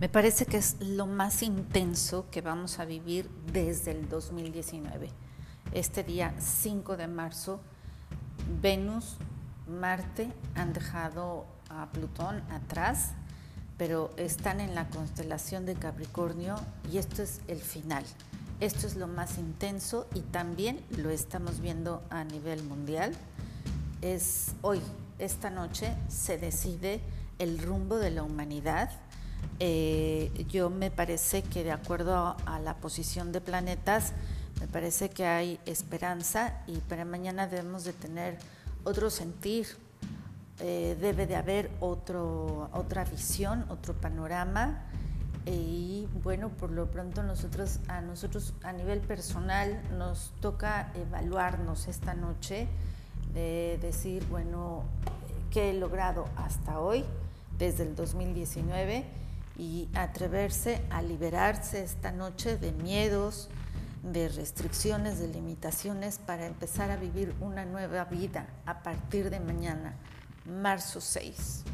Me parece que es lo más intenso que vamos a vivir desde el 2019. Este día 5 de marzo, Venus, Marte han dejado a Plutón atrás, pero están en la constelación de Capricornio y esto es el final. Esto es lo más intenso y también lo estamos viendo a nivel mundial. Es hoy, esta noche, se decide el rumbo de la humanidad eh, yo me parece que de acuerdo a la posición de planetas, me parece que hay esperanza y para mañana debemos de tener otro sentir, eh, debe de haber otro, otra visión, otro panorama. Y bueno, por lo pronto nosotros a nosotros a nivel personal nos toca evaluarnos esta noche de decir, bueno, qué he logrado hasta hoy desde el 2019 y atreverse a liberarse esta noche de miedos, de restricciones, de limitaciones para empezar a vivir una nueva vida a partir de mañana, marzo 6.